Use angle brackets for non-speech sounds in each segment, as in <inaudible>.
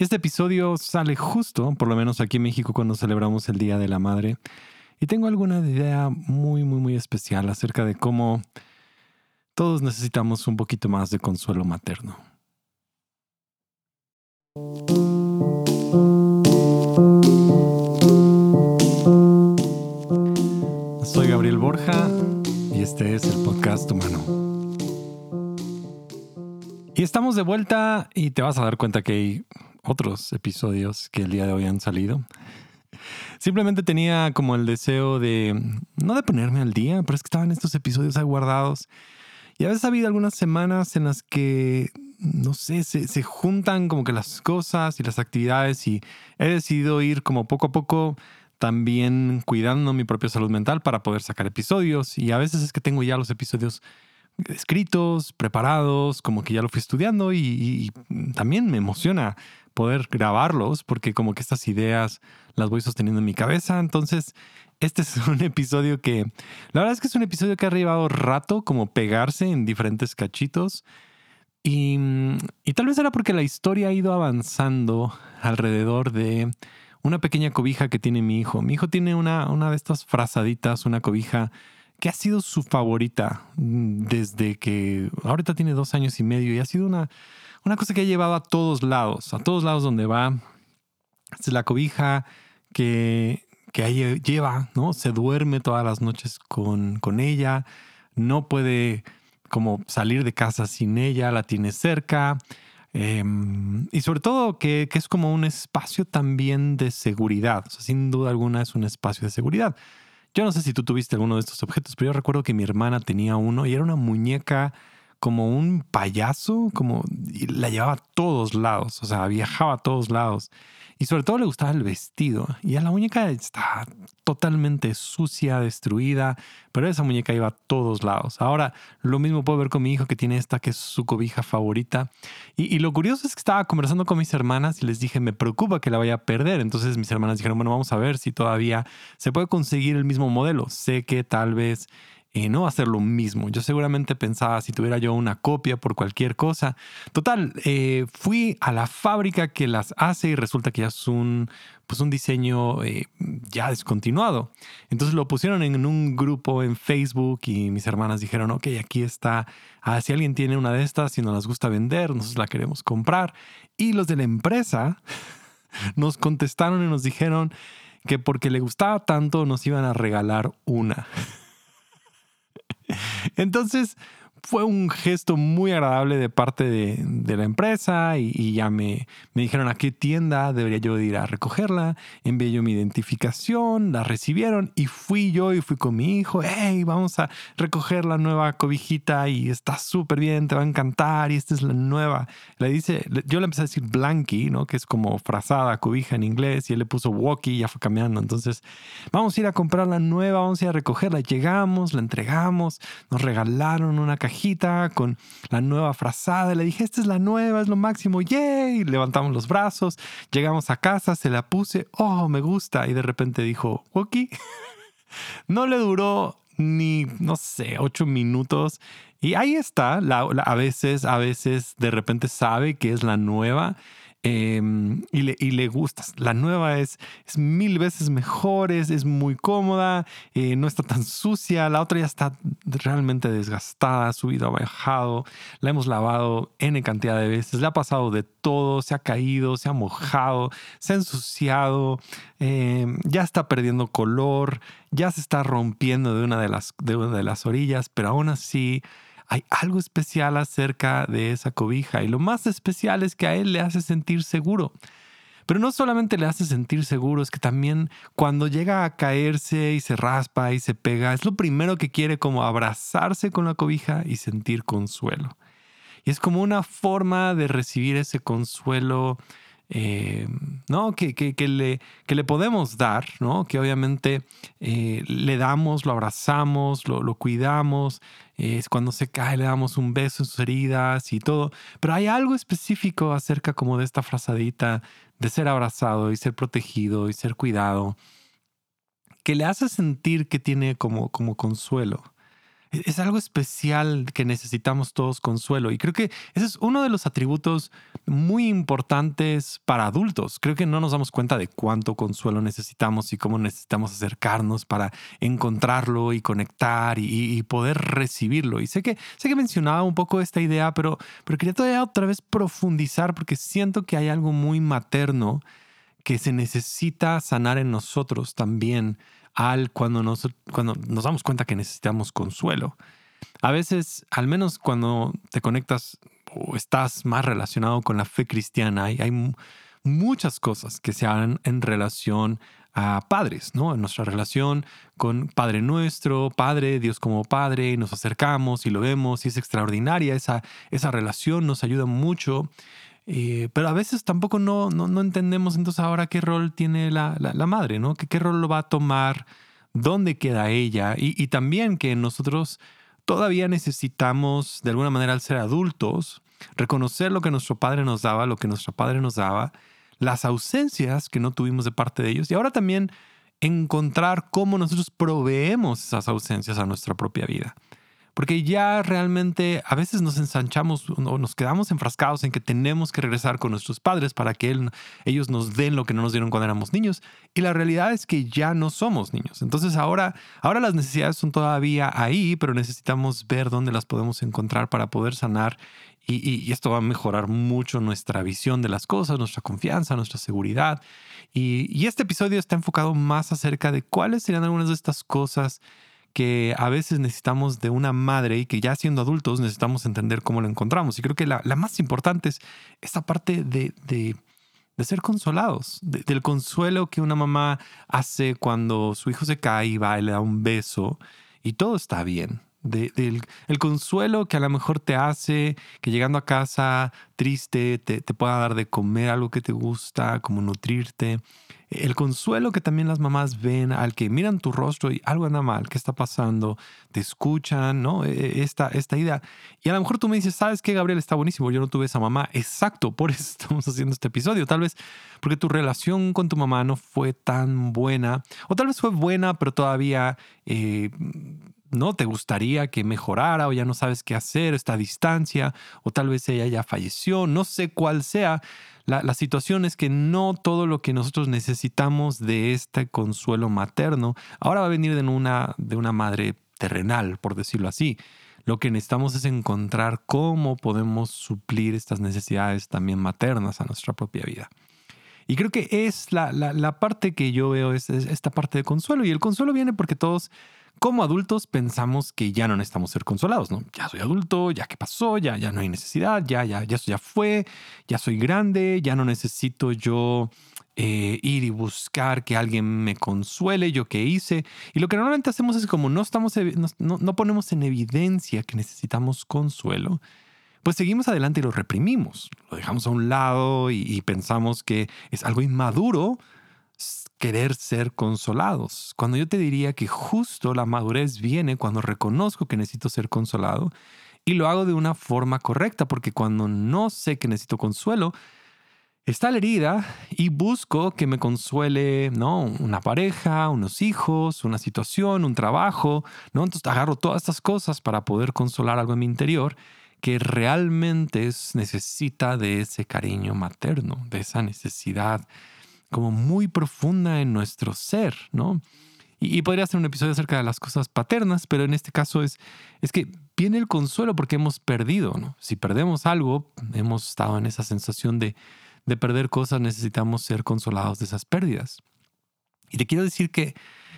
Este episodio sale justo, por lo menos aquí en México, cuando celebramos el Día de la Madre. Y tengo alguna idea muy, muy, muy especial acerca de cómo todos necesitamos un poquito más de consuelo materno. Soy Gabriel Borja y este es el podcast humano. Y estamos de vuelta y te vas a dar cuenta que hay otros episodios que el día de hoy han salido. Simplemente tenía como el deseo de, no de ponerme al día, pero es que estaban estos episodios ahí guardados. Y a veces ha habido algunas semanas en las que, no sé, se, se juntan como que las cosas y las actividades y he decidido ir como poco a poco también cuidando mi propia salud mental para poder sacar episodios. Y a veces es que tengo ya los episodios escritos, preparados, como que ya lo fui estudiando y, y, también me emociona poder grabarlos porque como que estas ideas las voy sosteniendo en mi cabeza. Entonces, este <laughs> es un episodio que, la verdad es que es un episodio que ha arribado rato como pegarse en diferentes cachitos. Y, y tal vez era porque la historia ha ido avanzando alrededor de una pequeña cobija que tiene mi hijo. Mi hijo tiene una, una de estas frazaditas, una cobija que ha sido su favorita desde que ahorita tiene dos años y medio y ha sido una, una cosa que ha llevado a todos lados, a todos lados donde va. Es la cobija que, que lleva, ¿no? Se duerme todas las noches con, con ella, no puede como salir de casa sin ella, la tiene cerca. Em, y sobre todo que, que, es como un espacio también de seguridad. Sin duda alguna es un espacio de seguridad. Yo no sé si tú tuviste alguno de estos objetos, pero yo recuerdo que mi hermana tenía uno y era una muñeca como un payaso, como la llevaba a todos lados, o sea, viajaba a todos lados. Y sobre todo le gustaba el vestido. Y a la muñeca está totalmente sucia, destruida, pero esa muñeca iba a todos lados. Ahora, lo mismo puedo ver con mi hijo que tiene esta que es su cobija favorita. Y, y, lo curioso es que estaba conversando con mis hermanas y les dije, me preocupa que la vaya a perder. Entonces mis hermanas dijeron, bueno, vamos a ver si todavía se puede conseguir el mismo modelo. Sé que tal vez eh, no hacer lo mismo. Yo seguramente pensaba si tuviera yo una copia por cualquier cosa. Total, eh, fui a la fábrica que las hace y resulta que ya es un, pues un diseño eh, ya descontinuado. Entonces lo pusieron en un grupo en Facebook y mis hermanas dijeron, ok, aquí está, ah, si alguien tiene una de estas y nos las gusta vender, nosotros la queremos comprar. Y los de la empresa <laughs> nos contestaron y nos dijeron que porque le gustaba tanto nos iban a regalar una. <laughs> Entonces fue un gesto muy agradable de parte de, la empresa y, ya me, me, dijeron a qué tienda debería yo ir a recogerla. Envié yo mi identificación, la recibieron y fui yo y fui con mi hijo. Hey, vamos a recoger la nueva cobijita y está súper bien, te va a encantar y esta es la nueva. Le dice, yo le empecé a decir blankie, ¿no? Que es como frazada, cobija en inglés y él le puso walkie y ya fue cambiando. Entonces, vamos a ir a comprar la nueva, vamos a ir a recogerla. Llegamos, la entregamos, nos regalaron una cajita con la nueva frazada. Le dije, esta es la nueva, es lo máximo. ¡Yay! Levantamos los brazos, llegamos a casa, se la puse. ¡Oh, me gusta! Y de repente dijo, Woki. <laughs> no le duró ni, no sé, ocho minutos. Y ahí está. a veces, a veces de repente sabe que es la nueva Em, y, le, y, le, gusta. La nueva es, es mil veces mejor, es, muy cómoda, eh, no está tan sucia. La otra ya está realmente desgastada, subido, ha bajado. La hemos lavado N cantidad de veces. Le ha pasado de todo, se ha caído, se ha mojado, se ha ensuciado, em, ya está perdiendo color, ya se está rompiendo de una de las, de una de las orillas, pero aún así hay algo especial acerca de esa cobija y lo más especial es que a él le hace sentir seguro. Pero no solamente le hace sentir seguro, es que también cuando llega a caerse y se raspa y se pega, es lo primero que quiere como abrazarse con la cobija y sentir consuelo. Y es como una forma de recibir ese consuelo eh, ¿no? Que, que, le, que le podemos dar, ¿no? que obviamente eh, le damos, lo abrazamos, lo, lo cuidamos, es cuando se cae le damos un beso en sus heridas y todo, pero hay algo específico acerca como de esta frazadita de ser abrazado y ser protegido y ser cuidado, que le hace sentir que tiene como, como consuelo. E-, es algo especial que necesitamos todos consuelo. Y creo que ese es uno de los atributos muy importantes para adultos. Creo que no nos damos cuenta de cuánto consuelo necesitamos y cómo necesitamos acercarnos para encontrarlo y conectar y, poder recibirlo. Y sé que, sé que mencionaba un poco esta idea, pero, pero quería todavía otra vez profundizar porque siento que hay algo muy materno que se necesita sanar en nosotros también al cuando nos, cuando nos damos cuenta que necesitamos consuelo. A veces, al menos cuando te conectas o estás más relacionado con la fe cristiana, hay, hay muchas cosas que se hagan en relación a padres, ¿no? En nuestra relación con Padre nuestro, Padre, Dios como Padre, nos acercamos y lo vemos y es extraordinaria esa, esa relación, nos ayuda mucho eh, pero a veces tampoco no, no, entendemos entonces ahora qué rol tiene la, madre, ¿no? ¿Qué, ¿Qué, rol lo va a tomar? ¿Dónde queda ella? Y, y, también que nosotros todavía necesitamos, de alguna manera, al ser adultos, reconocer lo que nuestro padre nos daba, lo que nuestro padre nos daba, las ausencias que no tuvimos de parte de ellos y ahora también encontrar cómo nosotros proveemos esas ausencias a nuestra propia vida porque ya realmente a veces nos ensanchamos o nos quedamos enfrascados en que tenemos que regresar con nuestros padres para que ellos nos den lo que no nos dieron cuando éramos niños. Y la realidad es que ya no somos niños. Entonces ahora, ahora las necesidades son todavía ahí, pero necesitamos ver dónde las podemos encontrar para poder sanar. Y, esto va a mejorar mucho nuestra visión de las cosas, nuestra confianza, nuestra seguridad. Y, y este episodio está enfocado más acerca de cuáles serían algunas de estas cosas que a veces necesitamos de una madre y que ya siendo adultos necesitamos entender cómo lo encontramos. Y creo que la, más importante es esta parte de, de, ser consolados, del consuelo que una mamá hace cuando su hijo se cae y va y le da un beso y todo está bien. del el consuelo que a lo mejor te hace que llegando a casa triste te, te pueda dar de comer algo que te gusta, como nutrirte el consuelo que también las mamás ven al que miran tu rostro y algo anda mal, ¿qué está pasando? Te escuchan, ¿no? E, e, esta, esta idea. Y a lo mejor tú me dices, ¿sabes qué, Gabriel? Está buenísimo, yo no tuve esa mamá. Exacto, <laughs> por eso estamos haciendo este episodio. Tal vez porque tu relación con tu mamá no fue tan buena, o tal vez fue buena, pero todavía... Eh, no te gustaría que mejorara o ya no sabes qué hacer, esta distancia, o tal vez ella ya falleció, no sé cuál sea, la, situación es que no todo lo que nosotros necesitamos de este consuelo materno ahora va a venir de una, de una madre terrenal, por decirlo así. Lo que necesitamos es encontrar cómo podemos suplir estas necesidades también maternas a nuestra propia vida. Y creo que es la, la, parte que yo veo, es, esta parte de consuelo. Y el consuelo viene porque todos como adultos pensamos que ya no necesitamos ser consolados, ¿no? Ya soy adulto, ya qué pasó, ya, ya no hay necesidad, ya, ya, ya eso ya fue, ya soy grande, ya no necesito yo eh, ir y buscar que alguien me consuele, yo qué hice. Y lo que normalmente hacemos es como no, estamos, no, no ponemos en evidencia que necesitamos consuelo, pues seguimos adelante y lo reprimimos, lo dejamos a un lado y pensamos que es algo inmaduro querer ser consolados. Cuando yo te diría que justo la madurez viene cuando reconozco que necesito ser consolado y lo hago de una forma correcta, porque cuando no sé que necesito consuelo, está la herida y busco que me consuele, ¿no? Una pareja, unos hijos, una situación, un trabajo, ¿no? Entonces agarro todas estas cosas para poder consolar algo en mi interior que realmente necesita de ese cariño materno, de esa necesidad como muy profunda en nuestro ser, ¿no? Y, podría ser un episodio acerca de las cosas paternas, pero en este caso es, es que viene el consuelo porque hemos perdido, ¿no? Si perdemos algo, hemos estado en esa sensación de, de perder cosas, necesitamos ser consolados de esas pérdidas. Y te quiero decir que,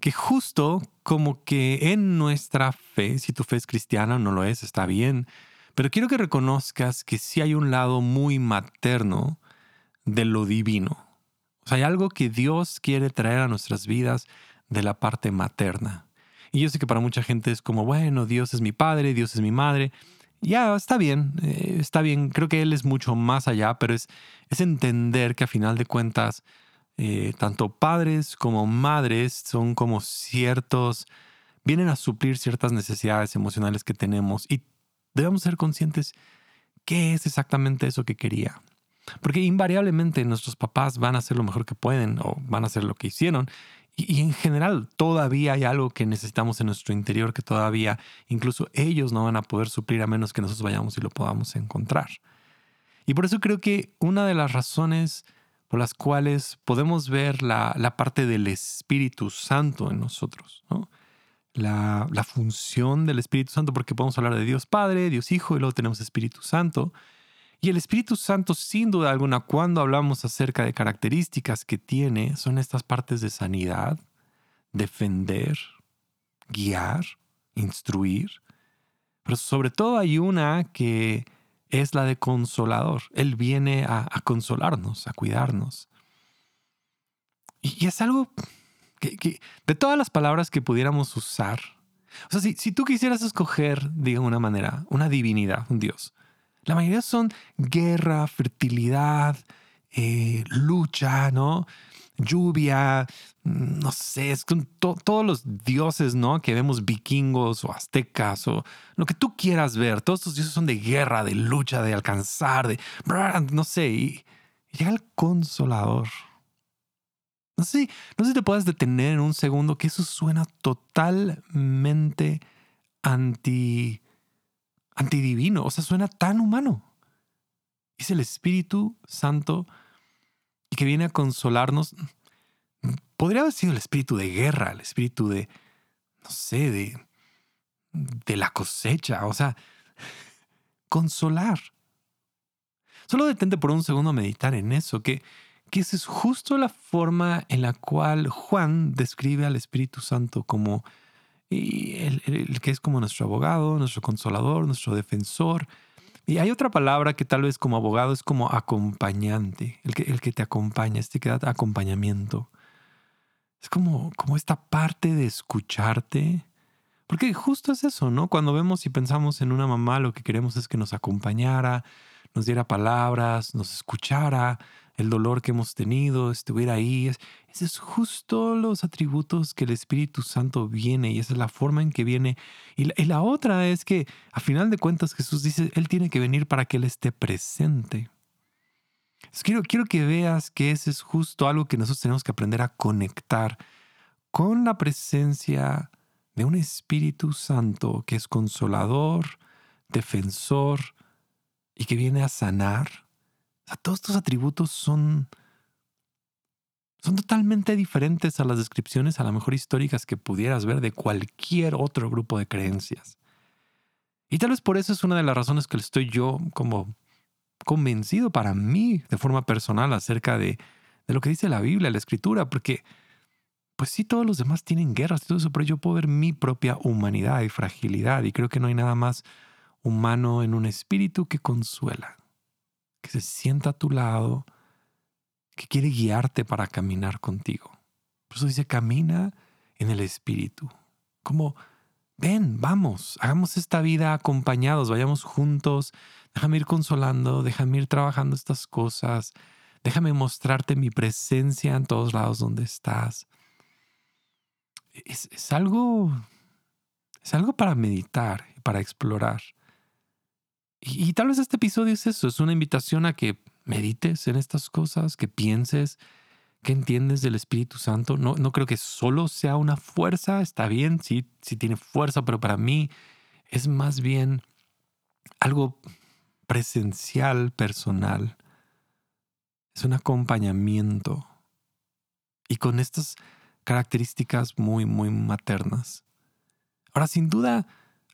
que justo como que en nuestra fe, si tu fe es cristiana o no lo es, está bien, pero quiero que reconozcas que sí hay un lado muy materno de lo divino. O sea, hay algo que Dios quiere traer a nuestras vidas de la parte materna. Y yo sé que para mucha gente es como, bueno, Dios es mi padre, Dios es mi madre. Ya, está bien, eh, está bien. Creo que Él es mucho más allá, pero es, es entender que a final de cuentas, eh, tanto padres como madres son como ciertos, vienen a suplir ciertas necesidades emocionales que tenemos y debemos ser conscientes qué es exactamente eso que quería. Porque invariablemente nuestros papás van a hacer lo mejor que pueden o van a hacer lo que hicieron Y, en general todavía hay algo que necesitamos en nuestro interior que todavía incluso ellos no van a poder suplir a menos que nosotros vayamos y lo podamos encontrar. Y por eso creo que una de las razones por las cuales podemos ver la, parte del Espíritu Santo en nosotros, la, la, función del Espíritu Santo, porque podemos hablar de Dios Padre, Dios Hijo y luego tenemos Espíritu Santo. Y el Espíritu Santo, sin duda alguna, cuando hablamos acerca de características que tiene, son estas partes de sanidad, defender, guiar, instruir. Pero sobre todo hay una que es la de consolador. Él viene a, consolarnos, a cuidarnos. Y, es algo que, de todas las palabras que pudiéramos usar, o sea, si, si tú quisieras escoger, de una manera, una divinidad, un Dios, la mayoría son guerra, fertilidad, eh, lucha, ¿no? Lluvia, mm, no sé, es con todos los dioses, ¿no? Que vemos vikingos o aztecas o lo que tú quieras ver. Todos estos dioses son de guerra, de lucha, de alcanzar, de, no sé, y, llega el consolador. No sé, no sé si te puedes detener en un segundo que eso suena totalmente anti antidivino, o sea, suena tan humano. Es el Espíritu Santo y que viene a consolarnos. Podría haber sido el espíritu de guerra, el espíritu de, no sé, de, de la cosecha, o sea, consolar. Solo detente por un segundo a meditar en eso, que, que esa es justo la forma en la cual Juan describe al Espíritu Santo como y el, que es como nuestro abogado, nuestro consolador, nuestro defensor. Y hay otra palabra que tal vez como abogado es como acompañante, el que, el que te acompaña, este que da acompañamiento. Es como, como esta parte de escucharte. Porque justo es eso, ¿no? Cuando vemos y pensamos en una mamá, lo que queremos es que nos acompañara, nos diera palabras, nos escuchara, el dolor que hemos tenido, estuviera ahí. Esos es justo los atributos que el Espíritu Santo viene y esa es la forma en que viene. Y la, otra es que a final de cuentas Jesús dice, Él tiene que venir para que Él esté presente. quiero, quiero que veas que ese es justo algo que nosotros tenemos que aprender a conectar con la presencia de un Espíritu Santo que es consolador, defensor y que viene a sanar todos estos atributos son, son totalmente diferentes a las descripciones, a lo mejor históricas, que pudieras ver de cualquier otro grupo de creencias. Y tal vez por eso es una de las razones que estoy yo como convencido para mí de forma personal acerca de, de lo que dice la Biblia, la Escritura, porque pues sí, todos los demás tienen guerras y todo eso, pero yo puedo ver mi propia humanidad y fragilidad y creo que no hay nada más humano en un espíritu que consuela que se sienta a tu lado, que quiere guiarte para caminar contigo. Por eso dice, camina en el Espíritu. Como, ven, vamos, hagamos esta vida acompañados, vayamos juntos, déjame ir consolando, déjame ir trabajando estas cosas, déjame mostrarte mi presencia en todos lados donde estás. Es, algo, es algo para meditar, para explorar. Y, tal vez este episodio es eso, es una invitación a que medites en estas cosas, que pienses, que entiendes del Espíritu Santo. No, no creo que solo sea una fuerza, está bien, sí, sí tiene fuerza, pero para mí es más bien algo presencial, personal. Es un acompañamiento. Y con estas características muy, muy maternas. Ahora, sin duda,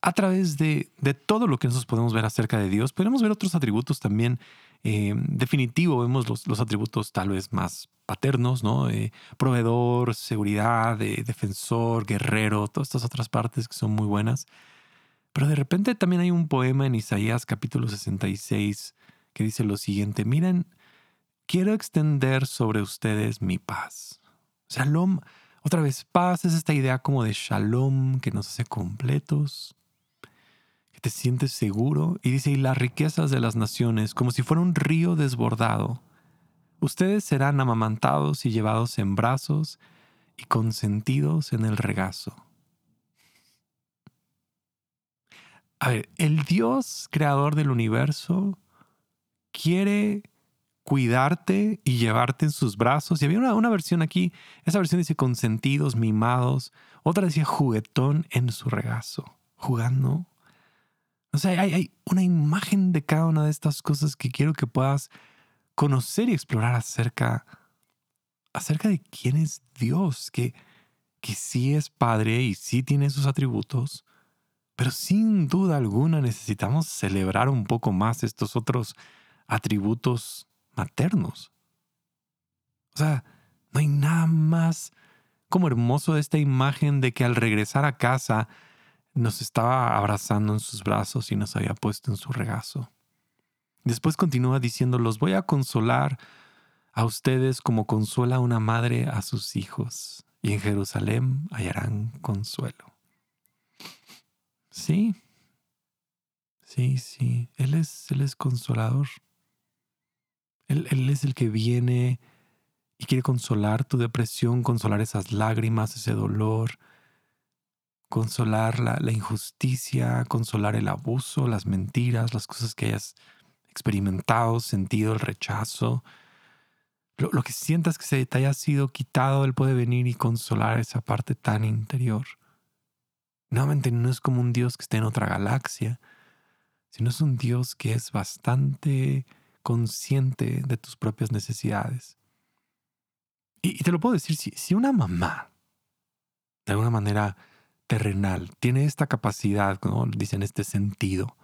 a través de, todo lo que nosotros podemos ver acerca de Dios, podemos ver otros atributos también. Eh, definitivo, vemos los, atributos tal vez más paternos, ¿no? Eh, proveedor, seguridad, eh, defensor, guerrero, todas estas otras partes que son muy buenas. Pero de repente también hay un poema en Isaías capítulo 66 que dice lo siguiente, miren, quiero extender sobre ustedes mi paz. Shalom, otra vez, paz es esta idea como de shalom que nos hace completos, te sientes seguro. Y dice, y las riquezas de las naciones, como si fuera un río desbordado. Ustedes serán amamantados y llevados en brazos y consentidos en el regazo. A ver, el Dios creador del universo quiere cuidarte y llevarte en sus brazos. Y había una, una versión aquí, esa versión dice consentidos, mimados, otra decía juguetón en su regazo, jugando. O sea, hay, hay una imagen de cada una de estas cosas que quiero que puedas conocer y explorar acerca, acerca de quién es Dios, que, que sí es Padre y sí tiene sus atributos, pero sin duda alguna necesitamos celebrar un poco más estos otros atributos maternos. O sea, no hay nada más como hermoso de esta imagen de que al regresar a casa nos estaba abrazando en sus brazos y nos había puesto en su regazo. Después continúa diciendo, los voy a consolar a ustedes como consuela una madre a sus hijos, y en Jerusalén hallarán consuelo. Sí, sí, sí, Él es, él es consolador. Él, él es el que viene y quiere consolar tu depresión, consolar esas lágrimas, ese dolor, consolar la, injusticia, consolar el abuso, las mentiras, las cosas que hayas experimentado, sentido, el rechazo. Lo, lo, que sientas que se te haya sido quitado, Él puede venir y consolar esa parte tan interior. Nuevamente no es como un Dios que esté en otra galaxia, sino es un Dios que es bastante consciente de tus propias necesidades. Y, y te lo puedo decir, si, si, una mamá, de alguna manera terrenal, tiene esta capacidad, ¿no? dice en este sentido,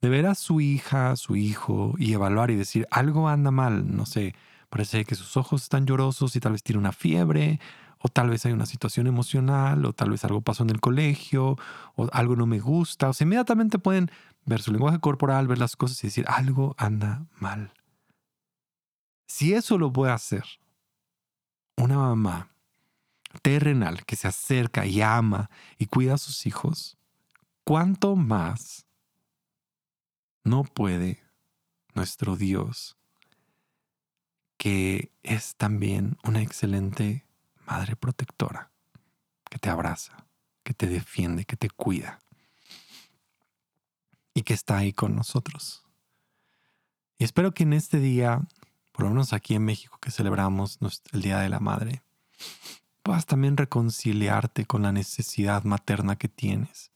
de ver a su hija, su hijo, y evaluar y decir, algo anda mal, no sé, parece que sus ojos están llorosos y tal vez tiene una fiebre, o tal vez hay una situación emocional, o tal vez algo pasó en el colegio, o algo no me gusta. O sea, inmediatamente pueden ver su lenguaje corporal, ver las cosas y decir, algo anda mal. Si eso lo puede hacer una mamá terrenal que se acerca y ama y cuida a sus hijos, ¿cuánto más no puede nuestro Dios, que es también una excelente madre protectora, que te abraza, que te defiende, que te cuida y que está ahí con nosotros. Y espero que en este día, por lo menos aquí en México que celebramos el Día de la Madre, puedas también reconciliarte con la necesidad materna que tienes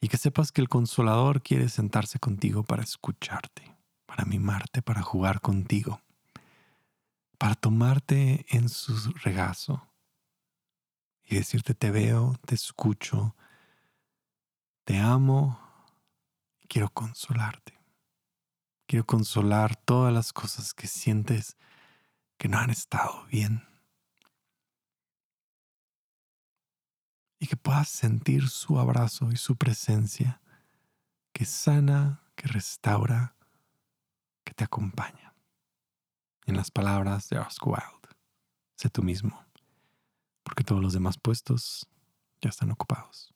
y que sepas que el consolador quiere sentarse contigo para escucharte, para mimarte, para jugar contigo, para tomarte en su regazo y decirte te veo, te escucho, te amo quiero consolarte. Quiero consolar todas las cosas que sientes que no han estado bien. Y que puedas sentir su abrazo y su presencia que sana, que restaura, que te acompaña. En las palabras de Oscar Wilde, sé tú mismo porque todos los demás puestos ya están ocupados.